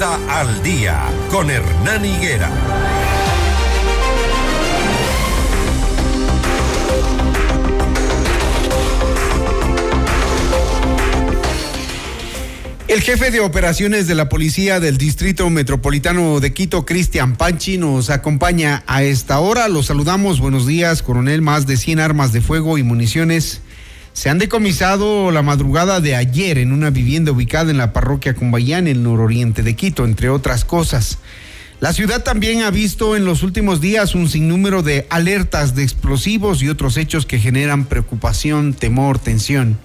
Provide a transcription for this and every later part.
Al día con Hernán Higuera. El jefe de operaciones de la policía del Distrito Metropolitano de Quito, Cristian Panchi, nos acompaña a esta hora. Los saludamos. Buenos días, coronel. Más de 100 armas de fuego y municiones se han decomisado la madrugada de ayer en una vivienda ubicada en la parroquia Cumbayán, en el nororiente de Quito, entre otras cosas. La ciudad también ha visto en los últimos días un sinnúmero de alertas de explosivos y otros hechos que generan preocupación, temor, tensión.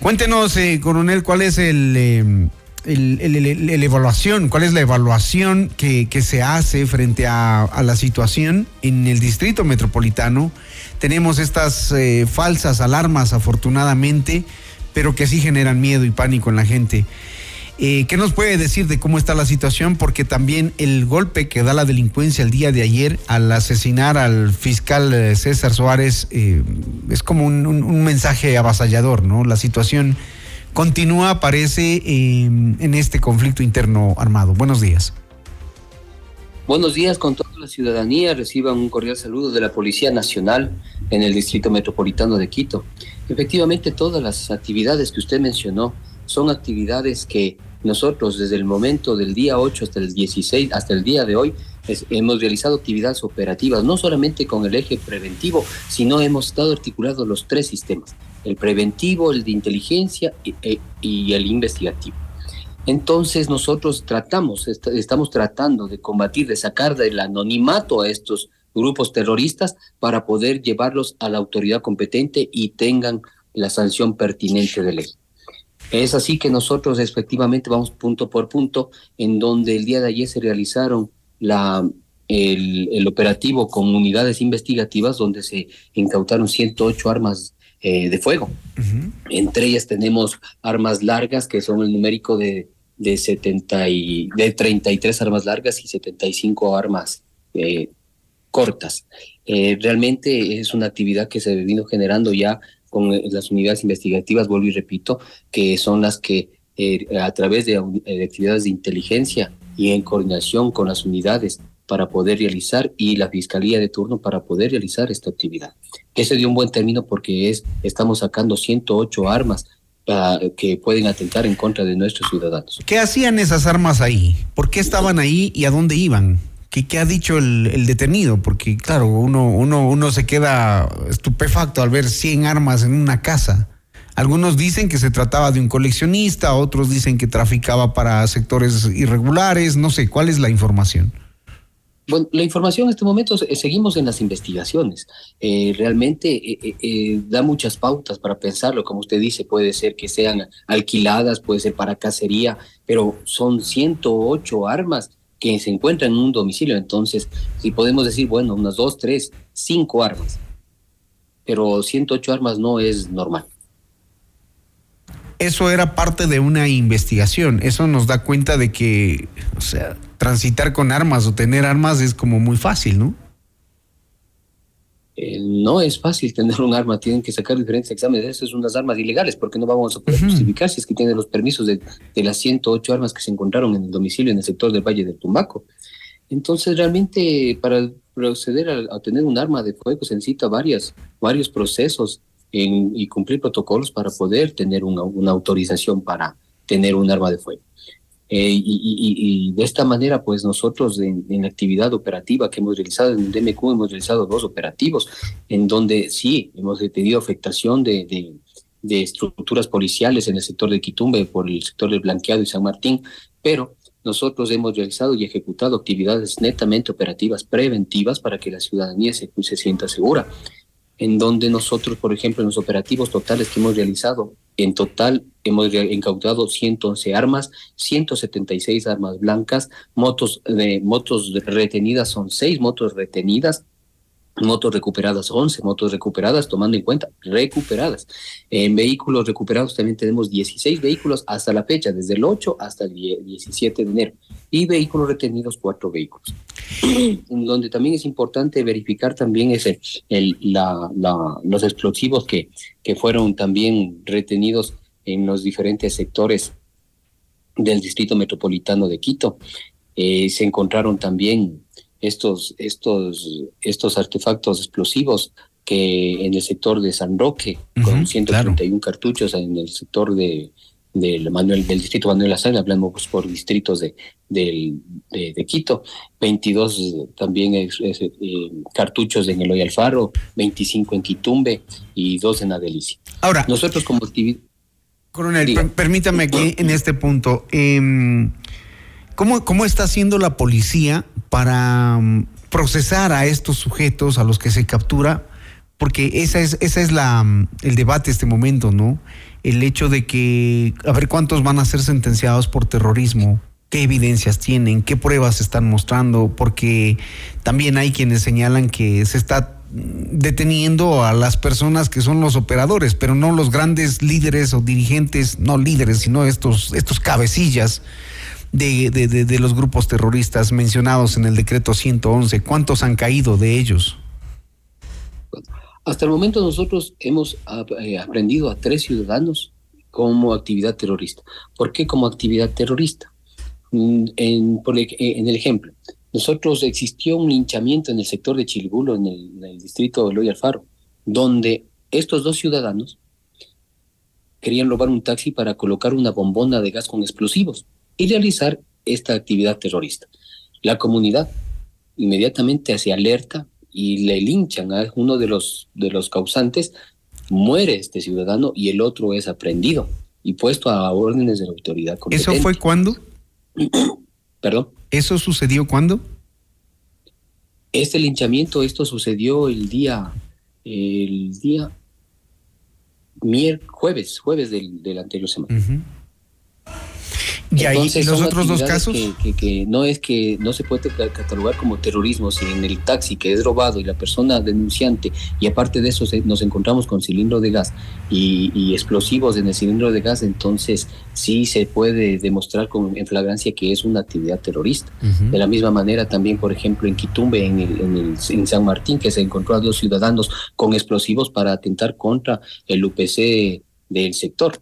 Cuéntenos, eh, coronel, cuál es el, eh, evaluación, cuál es la evaluación que, se hace frente a, la situación en el distrito metropolitano. Tenemos estas eh, falsas alarmas, afortunadamente, pero que sí generan miedo y pánico en la gente. Eh, ¿Qué nos puede decir de cómo está la situación? Porque también el golpe que da la delincuencia el día de ayer al asesinar al fiscal eh, César Suárez es como un, mensaje avasallador, ¿no? La situación continúa, parece, en este conflicto interno armado. Buenos días. Buenos días con toda la ciudadanía. Reciban un cordial saludo de la Policía Nacional en el Distrito Metropolitano de Quito. Efectivamente, todas las actividades que usted mencionó son actividades que nosotros desde el momento del día 8 hasta el 16, hasta el día de hoy, hemos realizado actividades operativas, no solamente con el eje preventivo, sino hemos estado articulando los tres sistemas, el preventivo, el de inteligencia y, e, el investigativo. Entonces nosotros tratamos, estamos tratando de combatir, de sacar del anonimato a estos grupos terroristas para poder llevarlos a la autoridad competente y tengan la sanción pertinente de ley. Es así que nosotros efectivamente vamos punto por punto, en donde el día de ayer se realizaron la, el, operativo con unidades investigativas, donde se incautaron 108 armas eh, de fuego. Entre ellas tenemos armas largas, que son el numérico de, de, 70 y, de 33 armas largas y 75 armas eh, cortas. Eh, realmente es una actividad que se vino generando ya con las unidades investigativas, vuelvo y repito, que son las que a través de, actividades de inteligencia y en coordinación con las unidades para poder realizar y la fiscalía de turno para poder realizar esta actividad. Ese dio un buen término porque es estamos sacando 108 armas ah, que pueden atentar en contra de nuestros ciudadanos. ¿Qué hacían esas armas ahí? ¿Por qué estaban ahí y a dónde iban? ¿Qué, ha dicho el, detenido? Porque, claro, uno, uno, uno se queda estupefacto al ver 100 armas en una casa. Algunos dicen que se trataba de un coleccionista, otros dicen que traficaba para sectores irregulares, no sé, ¿cuál es la información? Bueno, la información en este momento eh, seguimos en las investigaciones. Eh, realmente eh, da muchas pautas para pensarlo, como usted dice, puede ser que sean alquiladas, puede ser para cacería, pero son 108 armas que se encuentra en un domicilio. Entonces, si podemos decir, bueno, unas dos, tres, cinco armas, pero 108 armas no es normal. Eso era parte de una investigación. Eso nos da cuenta de que, o sea, transitar con armas o tener armas es como muy fácil, ¿no? Eh, no es fácil tener un arma, tienen que sacar diferentes exámenes. Esas son unas armas ilegales porque no vamos a poder justificar si es que tienen los permisos de, las 108 armas que se encontraron en el domicilio en el sector del Valle del Tumbaco. Entonces, realmente, para proceder a, tener un arma de fuego se necesita varias, varios procesos y cumplir protocolos para poder tener una, una autorización para tener un arma de fuego. Eh, y, de esta manera, pues nosotros en, la actividad operativa que hemos realizado en DMQ hemos realizado dos operativos en donde sí hemos tenido afectación de, de, estructuras policiales en el sector de Quitumbe por el sector del Blanqueado y San Martín, pero nosotros hemos realizado y ejecutado actividades netamente operativas preventivas para que la ciudadanía se, se sienta segura en donde nosotros, por ejemplo, en los operativos totales que hemos realizado, en total hemos incautado 111 armas, 176 armas blancas, motos de motos retenidas son seis motos retenidas, motos recuperadas 11, motos recuperadas tomando en cuenta recuperadas. En vehículos recuperados también tenemos 16 vehículos hasta la fecha, desde el 8 hasta el 17 de enero, y vehículos retenidos, cuatro vehículos. Donde también es importante verificar también ese, el, la, los explosivos que, que fueron también retenidos en los diferentes sectores del Distrito Metropolitano de Quito. Eh, se encontraron también estos, estos, estos artefactos explosivos que en el sector de San Roque, con 131 cartuchos en el sector de, del, Manuel, del distrito Manuel Azar, hablamos por distritos de, de, de, Quito, 22 también eh, cartuchos en Eloy Alfaro, 25 en Quitumbe y 2 en Adelicia. Ahora, nosotros como actividad... Coronel, permítame aquí en este punto, eh, ¿cómo, ¿cómo está haciendo la policía para mm, procesar a estos sujetos a los que se captura? Porque esa es, esa es la, mm, el debate este momento, ¿no? el hecho de que, a ver cuántos van a ser sentenciados por terrorismo, qué evidencias tienen, qué pruebas están mostrando, porque también hay quienes señalan que se está deteniendo a las personas que son los operadores, pero no los grandes líderes o dirigentes, no líderes, sino estos, estos cabecillas de, de, de los grupos terroristas mencionados en el decreto 111. ¿Cuántos han caído de ellos? Hasta el momento nosotros hemos eh, aprendido a tres ciudadanos como actividad terrorista. ¿Por qué como actividad terrorista? Mm, en, eh, en el ejemplo, nosotros existió un linchamiento en el sector de Chilbulo, en el, distrito de Loy Alfaro, donde estos dos ciudadanos querían robar un taxi para colocar una bombona de gas con explosivos y realizar esta actividad terrorista. La comunidad inmediatamente se alerta y le linchan a uno de los, de los causantes, muere este ciudadano y el otro es aprendido y puesto a órdenes de la autoridad competente. ¿Eso fue cuándo? ¿Perdón? ¿Eso sucedió cuándo? Este linchamiento, esto sucedió el día, el día miércoles, jueves, jueves del, del anterior semana. ¿Y ahí los otros dos casos? Que, no es que no se puede catalogar como terrorismo si en el taxi que es robado y la persona denunciante, y aparte de eso nos encontramos con cilindro de gas y, explosivos en el cilindro de gas, entonces sí se puede demostrar con, en flagrancia que es una actividad terrorista. De la misma manera también, por ejemplo, en Quitumbe, en, el, en, San Martín, que se encontró a dos ciudadanos con explosivos para atentar contra el UPC del sector.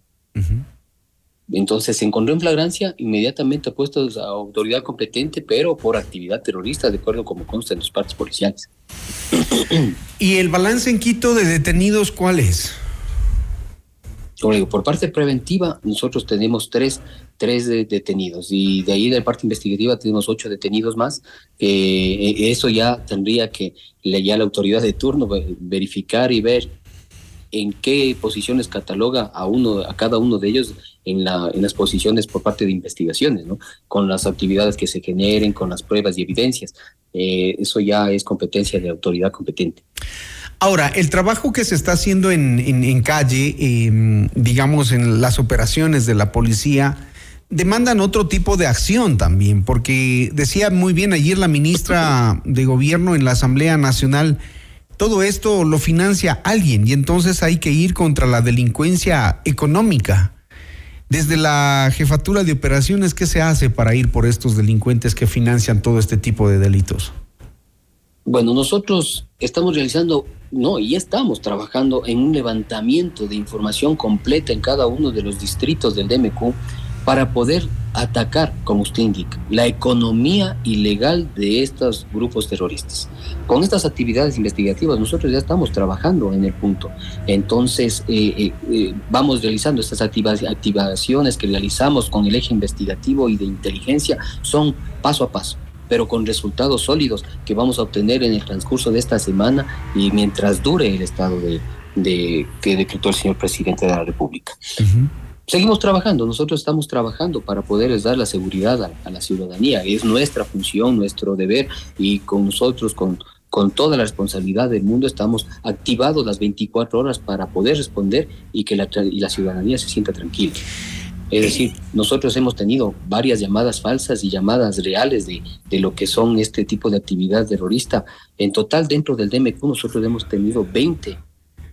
Entonces se encontró en flagrancia, inmediatamente puestos a autoridad competente, pero por actividad terrorista, de acuerdo como consta en los partes policiales. ¿Y el balance en Quito de detenidos cuál es? Por parte preventiva, nosotros tenemos tres, tres detenidos y de ahí de la parte investigativa tenemos ocho detenidos más. Eh, eso ya tendría que ya la autoridad de turno verificar y ver en qué posiciones cataloga a uno, a cada uno de ellos en, la, las posiciones por parte de investigaciones, ¿no? Con las actividades que se generen, con las pruebas y evidencias. Eh, eso ya es competencia de autoridad competente. Ahora, el trabajo que se está haciendo en, en, calle, em, digamos, en las operaciones de la policía, demandan otro tipo de acción también, porque decía muy bien ayer la ministra de Gobierno en la Asamblea Nacional, todo esto lo financia alguien y entonces hay que ir contra la delincuencia económica. Desde la jefatura de operaciones, ¿qué se hace para ir por estos delincuentes que financian todo este tipo de delitos? Bueno, nosotros estamos realizando, no, y estamos trabajando en un levantamiento de información completa en cada uno de los distritos del DMQ para poder atacar, como usted indica, la economía ilegal de estos grupos terroristas. Con estas actividades investigativas nosotros ya estamos trabajando en el punto. Entonces, eh, eh, eh, vamos realizando estas activaciones que realizamos con el eje investigativo y de inteligencia, son paso a paso pero con resultados sólidos que vamos a obtener en el transcurso de esta semana y mientras dure el estado de, que decretó el señor presidente de la República seguimos trabajando, nosotros estamos trabajando para poderles dar la seguridad a, la ciudadanía. Es nuestra función, nuestro deber y con nosotros, con, con toda la responsabilidad del mundo, estamos activados las 24 horas para poder responder y que la, y la ciudadanía se sienta tranquila. Es decir, nosotros hemos tenido varias llamadas falsas y llamadas reales de, de, lo que son este tipo de actividad terrorista. En total, dentro del DMQ, nosotros hemos tenido 20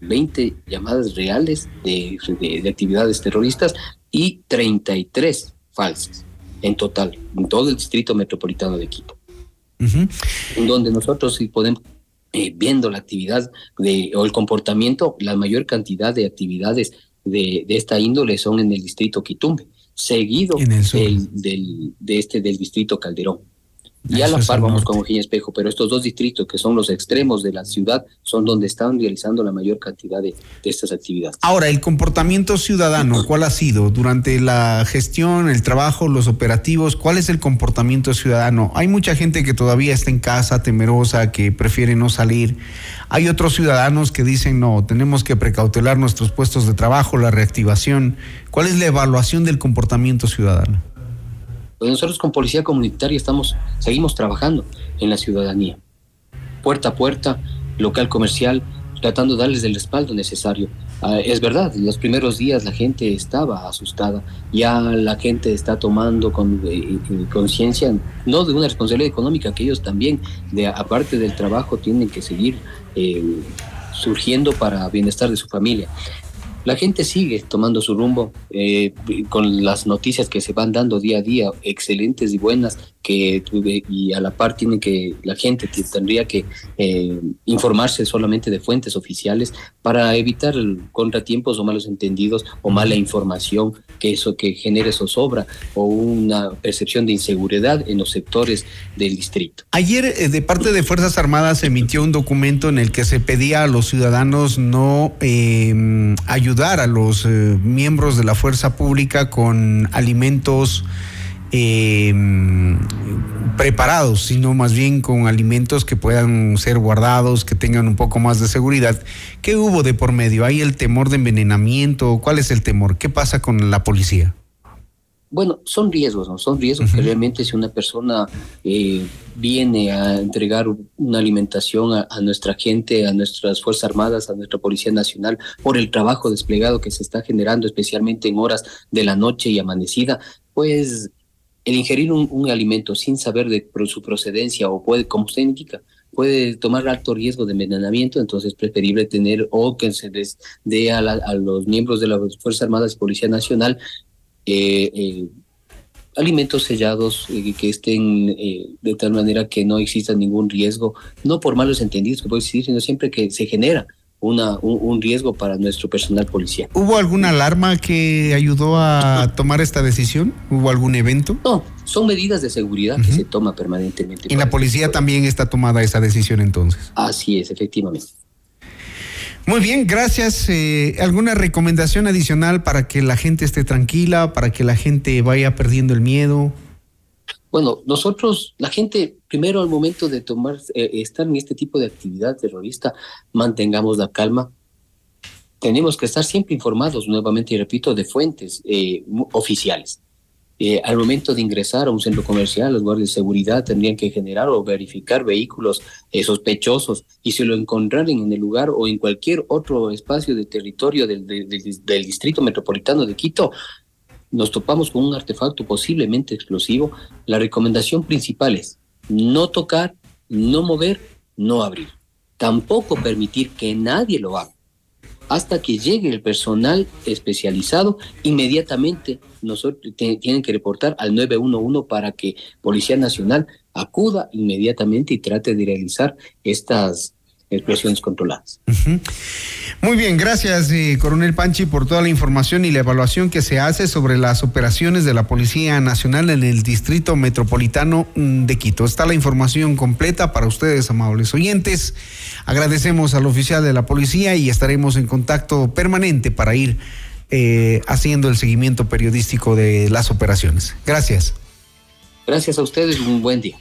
20 llamadas reales de, de, actividades terroristas y 33 falsas en total, en todo el distrito metropolitano de Quito. En donde nosotros sí podemos, eh, viendo la actividad de, o el comportamiento, la mayor cantidad de actividades de, de esta índole son en el distrito Quitumbe seguido del, de este del distrito Calderón. Y a la par vamos con Eugenio Espejo, pero estos dos distritos que son los extremos de la ciudad son donde están realizando la mayor cantidad de, estas actividades. Ahora, el comportamiento ciudadano, ¿cuál ha sido durante la gestión, el trabajo, los operativos? ¿Cuál es el comportamiento ciudadano? Hay mucha gente que todavía está en casa, temerosa, que prefiere no salir. Hay otros ciudadanos que dicen, no, tenemos que precautelar nuestros puestos de trabajo, la reactivación. ¿Cuál es la evaluación del comportamiento ciudadano? Nosotros con Policía Comunitaria estamos, seguimos trabajando en la ciudadanía, puerta a puerta, local comercial, tratando de darles el respaldo necesario. Ah, es verdad, los primeros días la gente estaba asustada, ya la gente está tomando con eh, conciencia, no de una responsabilidad económica, que ellos también, de, aparte del trabajo, tienen que seguir eh, surgiendo para bienestar de su familia la gente sigue tomando su rumbo eh, con las noticias que se van dando día a día, excelentes y buenas, que y a la par tiene que la gente tendría que eh, informarse solamente de fuentes oficiales para evitar contratiempos o malos entendidos o mala información que eso que genere zozobra o una percepción de inseguridad en los sectores del distrito. Ayer eh, de parte de Fuerzas Armadas se emitió un documento en el que se pedía a los ciudadanos no eh, ayudar a los miembros de la fuerza pública con alimentos eh, preparados, sino más bien con alimentos que puedan ser guardados, que tengan un poco más de seguridad. ¿Qué hubo de por medio? ¿Hay el temor de envenenamiento? ¿Cuál es el temor? ¿Qué pasa con la policía? Bueno, son riesgos, ¿no? Son riesgos que realmente si una persona eh, viene a entregar una alimentación a, a, nuestra gente, a nuestras Fuerzas Armadas, a nuestra Policía Nacional, por el trabajo desplegado que se está generando, especialmente en horas de la noche y amanecida, pues el ingerir un, alimento sin saber de su procedencia o puede, como usted indica, puede tomar alto riesgo de envenenamiento, entonces es preferible tener o que se les dé a, los miembros de las Fuerzas Armadas y Policía Nacional eh, eh, alimentos sellados eh, que estén de tal manera que no exista ningún riesgo, no por malos entendidos que puede existir, sino siempre que se genera una, un, riesgo para nuestro personal policial. ¿Hubo alguna alarma que ayudó a tomar esta decisión? ¿Hubo algún evento? No, son medidas de seguridad que se toma permanentemente. ¿En la policía también está tomada esa decisión entonces? Así es, efectivamente. Muy bien, gracias. Eh, ¿Alguna recomendación adicional para que la gente esté tranquila, para que la gente vaya perdiendo el miedo? Bueno, nosotros, la gente, primero al momento de tomar, eh, estar en este tipo de actividad terrorista, mantengamos la calma. Tenemos que estar siempre informados, nuevamente y repito, de fuentes eh, oficiales. Eh, al momento de ingresar a un centro comercial, los guardias de seguridad tendrían que generar o verificar vehículos sospechosos y si lo encontraran en el lugar o en cualquier otro espacio de territorio del, del distrito metropolitano de Quito, nos topamos con un artefacto posiblemente explosivo, la recomendación principal es no tocar, no mover, no abrir. Tampoco permitir que nadie lo haga. Hasta que llegue el personal especializado, inmediatamente nosotros tienen que reportar al 911 para que Policía Nacional acuda inmediatamente y trate de realizar estas expresiones controladas. Muy bien, gracias, eh, Coronel Panchi, por toda la información y la evaluación que se hace sobre las operaciones de la Policía Nacional en el Distrito Metropolitano mm, de Quito. Está la información completa para ustedes, amables oyentes. Agradecemos al oficial de la policía y estaremos en contacto permanente para ir eh, haciendo el seguimiento periodístico de las operaciones. Gracias. Gracias a ustedes, un buen día.